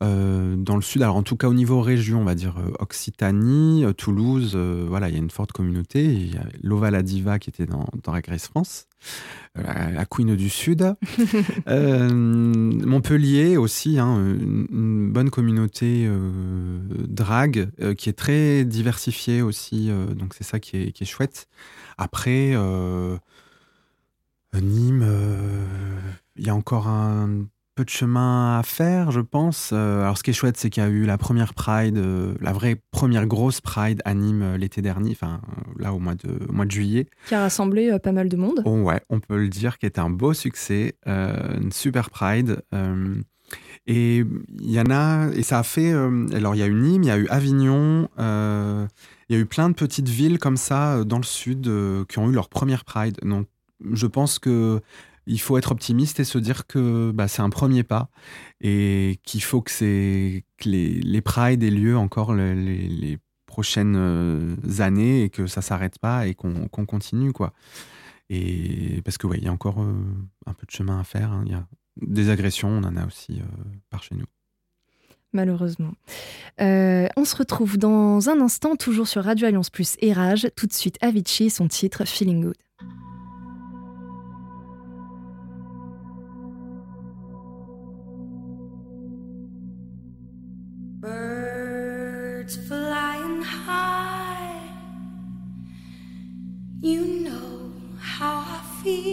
dans le sud, alors en tout cas au niveau région, on va dire Occitanie, Toulouse, voilà, il y a une forte communauté. Il y a la qui était dans, dans Grace France, la, Queen du Sud. Montpellier aussi, hein, une, bonne communauté drag qui est très diversifiée aussi. donc c'est ça qui est, qui est chouette. Après, euh, Nîmes, euh, il y a encore un peu de chemin à faire, je pense. Euh, alors, ce qui est chouette, c'est qu'il y a eu la première Pride, la vraie première grosse Pride à Nîmes l'été dernier, enfin, là, au mois de, mois de juillet. Qui a rassemblé pas mal de monde. Oh, ouais, on peut le dire, qui était un beau succès, une super Pride. et il y en a, et ça a fait. alors, il y a eu Nîmes, il y a eu Avignon, il y a eu plein de petites villes comme ça euh, dans le sud euh, qui ont eu leur première Pride. Donc, je pense que il faut être optimiste et se dire que bah, c'est un premier pas et qu'il faut que, que les, les Pride aient lieu encore les, prochaines euh, années et que ça s'arrête pas et qu'on continue quoi. Et parce que ouais, il y a encore un peu de chemin à faire. Hein. Il y a des agressions, on en a aussi par chez nous malheureusement. Euh, on se retrouve dans un instant, toujours sur Radio Alliance Plus et Rage. Tout de suite, Avicii, son titre Feeling Good.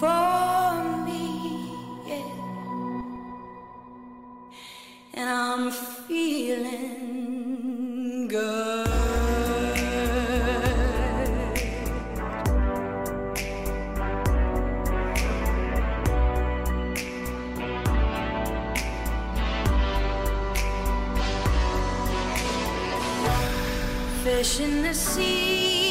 For me, and I'm feeling good. Fish in the sea,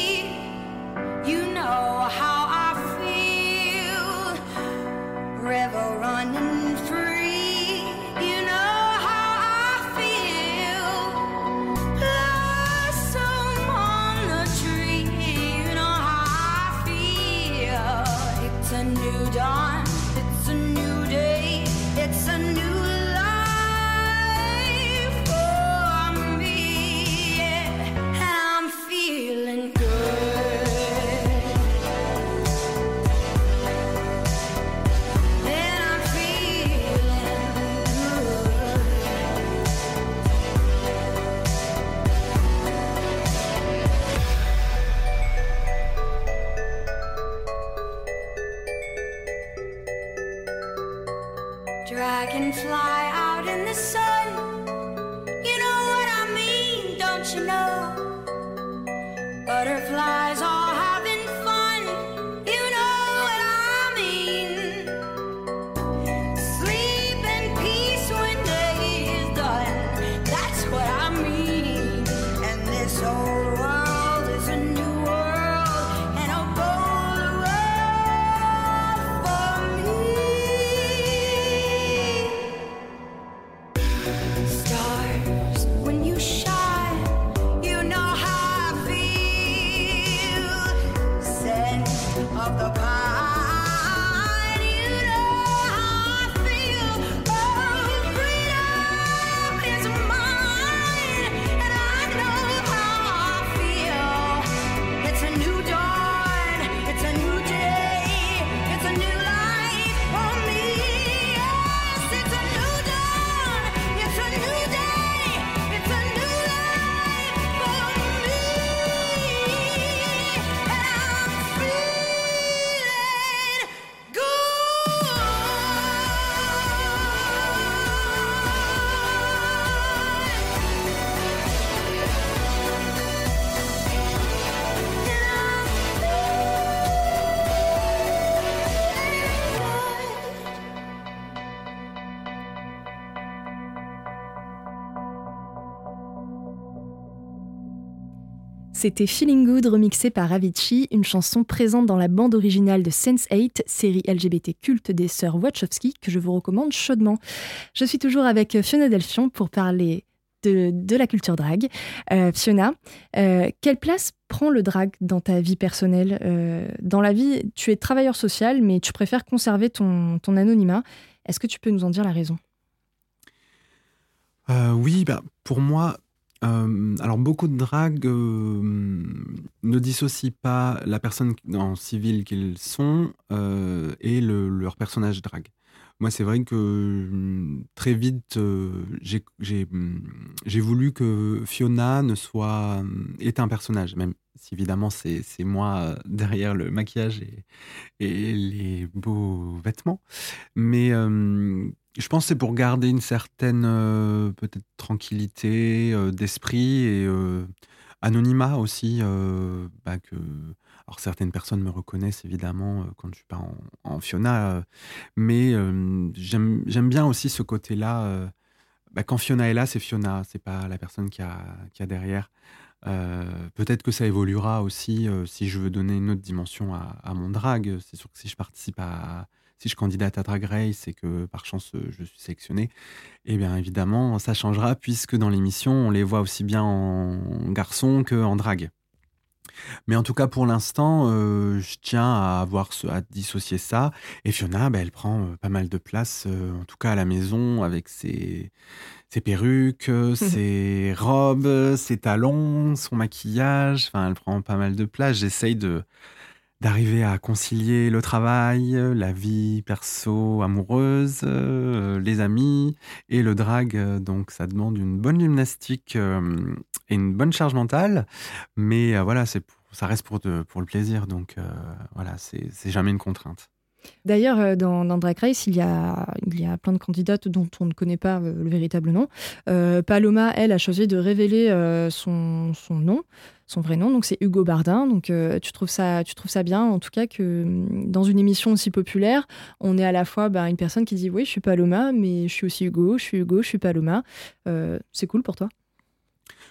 C'était Feeling Good remixé par Avicii, une chanson présente dans la bande originale de Sense8, série LGBT culte des sœurs Wachowski que je vous recommande chaudement. Je suis toujours avec Fiona Delfion pour parler de, la culture drag. Euh, Fiona, euh, quelle place prend le drag dans ta vie personnelle? Euh, Dans la vie, tu es travailleur social, mais tu préfères conserver ton, anonymat. Est-ce que tu peux nous en dire la raison? Euh, oui, bah, pour moi, euh, alors beaucoup de dragues euh, ne dissocient pas la personne en civil qu'ils sont euh, et le- leur personnage drague. Moi, c'est vrai que hum, très vite, euh, j'ai j'ai, voulu que Fiona ne soit est un personnage, même si évidemment c'est moi euh, derrière le maquillage et, les beaux vêtements. Mais euh, je pense que c'est pour garder une certaine peut-être tranquillité d'esprit et anonymat aussi. bah, que... Alors certaines personnes me reconnaissent évidemment euh, quand je suis pas en, en Fiona, euh, mais euh, j'aime bien aussi ce côté-là. bah, quand Fiona est là, c'est Fiona, c'est pas la personne qui a, a derrière. Peut-être que ça évoluera aussi si je veux donner une autre dimension à, mon drag. C'est sûr que si je participe à, si je candidate à Drag Race et que par chance je suis sélectionné, eh bien évidemment ça changera puisque dans l'émission on les voit aussi bien en garçon qu'en drague. Mais en tout cas pour l'instant, euh, je tiens à avoir ce, à dissocier ça. Et Fiona, bah, elle prend euh, pas mal de place, euh, en tout cas à la maison, avec ses, ses perruques, ses robes, ses talons, son maquillage. Enfin, elle prend pas mal de place. J'essaye de d'arriver à concilier le travail, la vie perso amoureuse, les amis et le drag. Donc ça demande une bonne gymnastique et une bonne charge mentale. Mais euh, voilà, c'est ça reste pour, le plaisir. Donc euh, voilà, c'est jamais une contrainte. D'ailleurs, euh, dans, Drag Race, il y, a, il y a plein de candidates dont on ne connaît pas euh, le véritable nom. Paloma, elle, a choisi de révéler son, son nom, son vrai nom. Donc, c'est Hugo Bardin. Donc, tu, trouves ça, tu trouves ça bien, en tout cas, que hum, dans une émission aussi populaire, on est à la fois bah, une personne qui dit Oui, je suis Paloma, mais je suis aussi Hugo, je suis Hugo, je suis Paloma. C'est cool pour toi?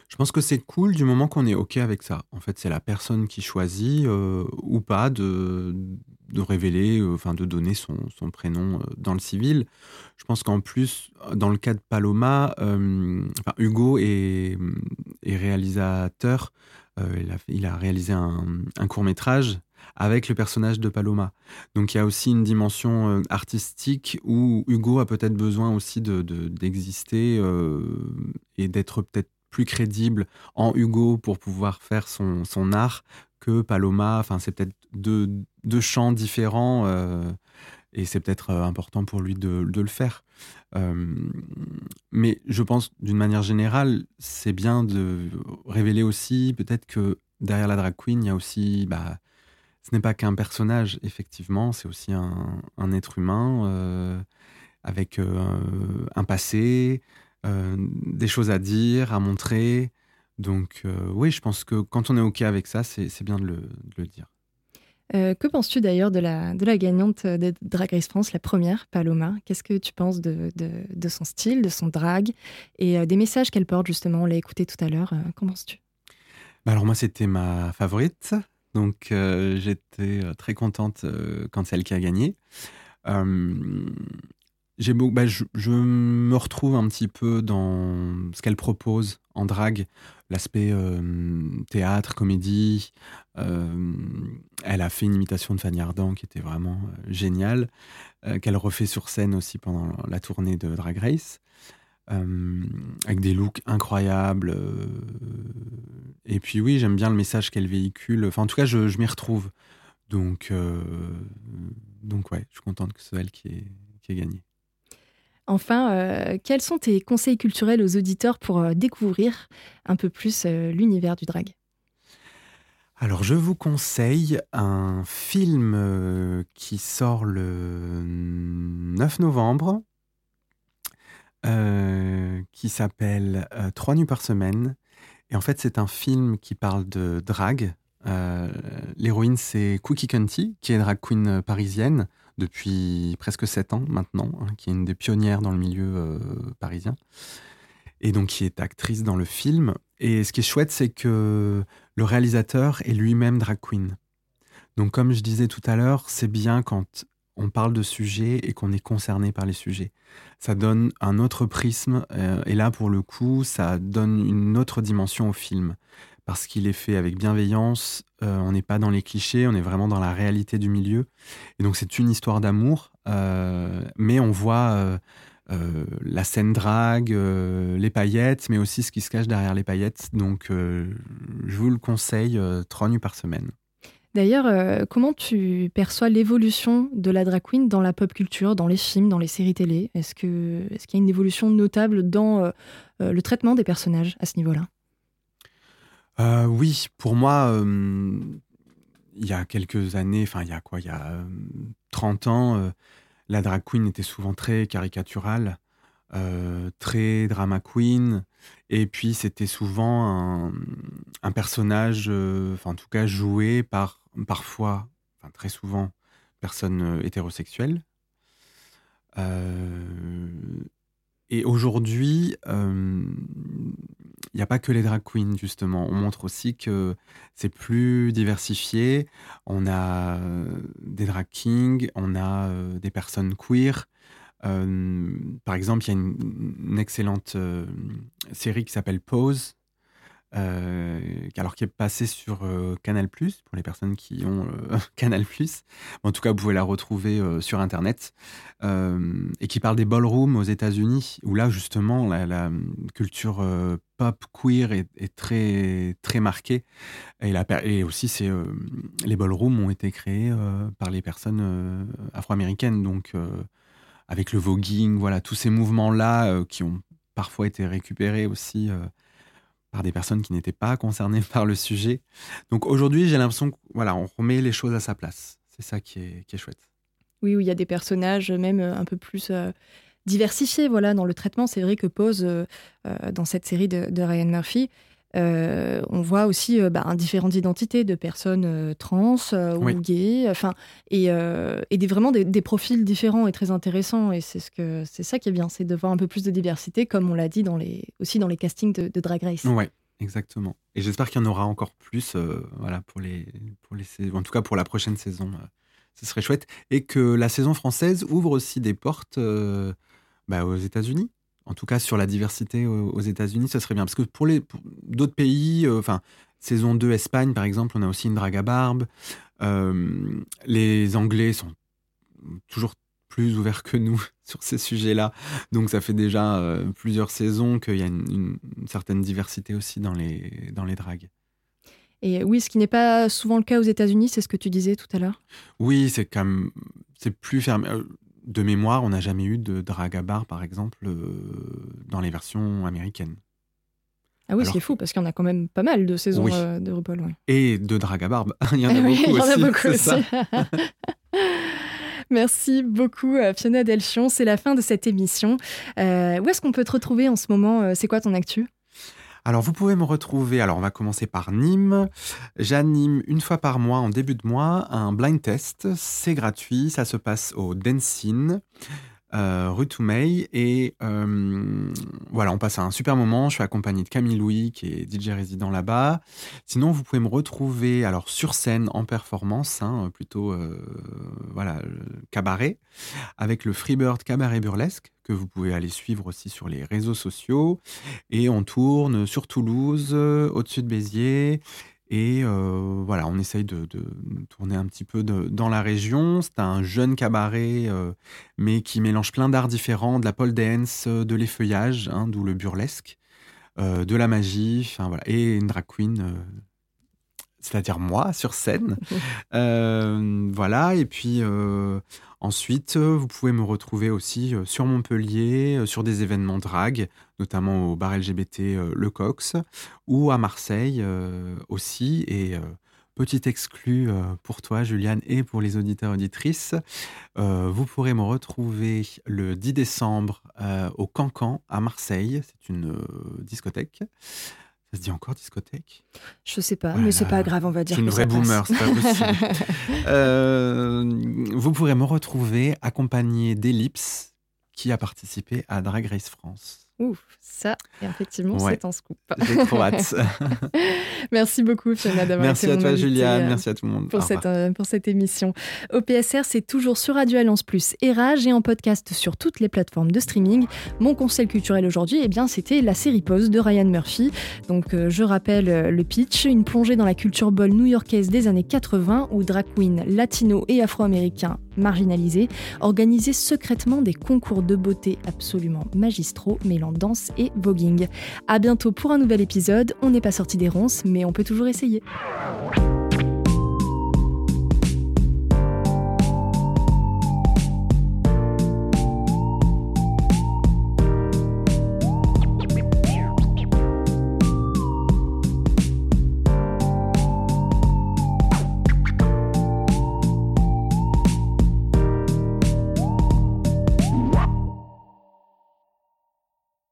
Je pense que c'est cool du moment qu'on est OK avec ça. En fait, c'est la personne qui choisit euh, ou pas de, de révéler, euh, enfin de donner son, son prénom euh, dans le civil. Je pense qu'en plus, dans le cas de Paloma, Hugo est, est réalisateur. Il, a, réalisé un, un court métrage avec le personnage de Paloma. Donc il y a aussi une dimension artistique où Hugo a peut-être besoin aussi de- de- d'exister euh, et d'être peut-être plus crédible en Hugo pour pouvoir faire son, son art que Paloma. Enfin, c'est peut-être deux, deux champs différents euh, et c'est peut-être euh, important pour lui de, de le faire. Euh, mais je pense d'une manière générale, c'est bien de révéler aussi peut-être que derrière la drag queen, il y a aussi, bah, ce n'est pas qu'un personnage, effectivement, c'est aussi un, un être humain. avec un passé, des choses à dire, à montrer. Donc oui, je pense que quand on est OK avec ça, c'est bien de le, de le dire. Euh, que penses-tu d'ailleurs de la, de la gagnante de Drag Race France, la première, Paloma? Qu'est-ce que tu penses de, de, son style, de son drag et euh, des messages qu'elle porte justement? On l'a écouté tout à l'heure. Euh, qu'en penses-tu? Bah Alors moi, c'était ma favorite. Donc j'étais très contente quand c'est elle qui a gagné. J'ai bah, je, me retrouve un petit peu dans ce qu'elle propose en drag l'aspect théâtre, comédie. elle a fait une imitation de Fanny Ardant qui était vraiment géniale, qu'elle refait sur scène aussi pendant la tournée de Drag Race, avec des looks incroyables. et puis oui, j'aime bien le message qu'elle véhicule. Enfin, en tout cas, je, m'y retrouve. Donc, donc ouais, je suis contente que ce soit elle qui qui ait gagné. Enfin, euh, quels sont tes conseils culturels aux auditeurs pour euh, découvrir un peu plus euh, l'univers du drag? Alors, je vous conseille un film qui sort le 9 novembre, qui s'appelle Trois nuits par semaine. Et en fait, c'est un film qui parle de drag. L'héroïne, c'est Cookie Cunty, qui est drag queen parisienne depuis presque sept ans maintenant, hein, qui est une des pionnières dans le milieu euh, parisien, et donc qui est actrice dans le film. Et ce qui est chouette, c'est que le réalisateur est lui-même drag queen. Donc comme je disais tout à l'heure, c'est bien quand on parle de sujets et qu'on est concerné par les sujets. Ça donne un autre prisme, euh, et là pour le coup, ça donne une autre dimension au film parce qu'il est fait avec bienveillance. Euh, on n'est pas dans les clichés, on est vraiment dans la réalité du milieu. Et donc c'est une histoire d'amour, euh, mais on voit euh, la scène drague, les paillettes, mais aussi ce qui se cache derrière les paillettes. Donc je vous le conseille trois nuits par semaine. D'ailleurs, comment tu perçois l'évolution de la drag queen dans la pop culture, dans les films, dans les séries télé? Est-ce qu'il est y a une évolution notable dans le traitement des personnages à ce niveau-là? Euh, oui, pour moi, euh, il y a quelques années, enfin, il y a quoi, il y a 30 euh, ans, la drag queen était souvent très caricaturale, très drama queen, et puis c'était souvent un, personnage, en tout cas, joué par parfois, enfin, très souvent, personne hétérosexuelle. Et aujourd'hui, il n'y a pas que les drag queens, justement. On montre aussi que c'est plus diversifié. On a euh, des drag kings, on a euh, des personnes queer. Euh, par exemple, il y a une, excellente série qui s'appelle Pose, euh, alors qui est passé sur euh, Canal pour les personnes qui ont euh, Canal En tout cas, vous pouvez la retrouver sur Internet. Et qui parle des ballrooms aux États-Unis, où là justement la, culture pop queer est, très très marquée. Et, la, et aussi, c'est les ballrooms ont été créés par les personnes afro-américaines, donc avec le voguing, voilà, tous ces mouvements là qui ont parfois été récupérés aussi par des personnes qui n'étaient pas concernées par le sujet. Donc aujourd'hui, j'ai l'impression qu'on voilà, on remet les choses à sa place. C'est ça qui est, chouette. Oui, où il y a des personnages même euh, un peu plus euh, diversifiés voilà, dans le traitement. C'est vrai que Pose, euh, dans cette série de Ryan Murphy, euh, on voit aussi euh, bah, différentes identités de personnes euh, trans ou gays, enfin, et, des, vraiment des, profils différents et très intéressants. Et c'est ce que c'est ça qui est bien, c'est de voir un peu plus de diversité, comme on l'a dit dans les, aussi dans les castings de, Drag Race. Ouais, exactement. Et j'espère qu'il y en aura encore plus, voilà, pour les, pour les, en tout cas pour la prochaine saison. ce serait chouette et que la saison française ouvre aussi des portes bah, aux États-Unis en tout cas sur la diversité aux, États-Unis, ça serait bien. Parce que pour les d'autres pays, euh, enfin, saison 2 Espagne par exemple, on a aussi une drague à barbe. Euh, les Anglais sont toujours plus ouverts que nous sur ces sujets-là. Donc ça fait déjà euh, plusieurs saisons qu'il y a une, certaine diversité aussi dans les, dans les dragues. Et oui, ce qui n'est pas souvent le cas aux États-Unis, c'est ce que tu disais tout à l'heure? Oui, c'est comme c'est plus fermé de mémoire, on n'a jamais eu de drag à bar, par exemple, euh, dans les versions américaines. Ah oui, c'est fou, parce qu'il y en a quand même pas mal de saisons euh, de RuPaul. Et de drag à barbe. il y en a beaucoup aussi. Merci beaucoup, euh, Fiona Delchion. C'est la fin de cette émission. Euh, où est-ce qu'on peut te retrouver en ce moment C'est quoi ton actu? Alors vous pouvez me retrouver, alors on va commencer par Nîmes. J'anime une fois par mois, en début de mois, un blind test. C'est gratuit, ça se passe au Densin. Euh, rue Toumeil. Et euh, voilà, on passe un super moment. Je suis accompagné de Camille Louis, qui est DJ résident là-bas. Sinon, vous pouvez me retrouver alors sur scène en performance, hein, plutôt euh, voilà cabaret, avec le Freebird Cabaret Burlesque que vous pouvez aller suivre aussi sur les réseaux sociaux. Et on tourne sur Toulouse, au-dessus de Béziers et euh, voilà, on essaye de, tourner un petit peu dans la région. C'est un jeune cabaret, euh, mais qui mélange plein d'arts différents, de la pole dance, de l'effeuillage, hein, d'où le burlesque, euh, de la magie, voilà, et une drag queen, c'est-à-dire moi sur scène. voilà, et puis Ensuite, euh, vous pouvez me retrouver aussi euh, sur Montpellier, euh, sur des événements drag, notamment au bar LGBT Le Cox, ou à Marseille aussi. Et petit exclu pour toi, Juliane, et pour les auditeurs auditrices, vous pourrez me retrouver le 10 décembre au Cancan à Marseille. C'est une discothèque. Ça se dit encore discothèque? Je sais pas, mais c'est pas grave, on va dire. C'est une vraie boomer, c'est pas possible. Euh, vous pourrez me retrouver accompagné d'Ellipse, qui a participé à Drag Race France. Ouf, ça, effectivement, c'est un scoop. J'ai trop hâte. merci beaucoup, Fiona, d'avoir Merci à toi, Juliane. Merci à tout le monde. Pour, cette, euh, pour cette émission. OPSR, c'est toujours sur Radio Alliance Plus et Rage et en podcast sur toutes les plateformes de streaming. Mon conseil culturel aujourd'hui, eh bien, c'était la série Pause de Ryan Murphy. Donc, euh, je rappelle euh, le pitch une plongée dans la culture ball new-yorkaise des années 80 où drag queens latino et afro-américains marginalisés organisaient secrètement des concours de beauté absolument magistraux mêlant danse et voguing. À bientôt pour un nouvel épisode. On n'est pas sorti des ronces, mais on peut toujours essayer.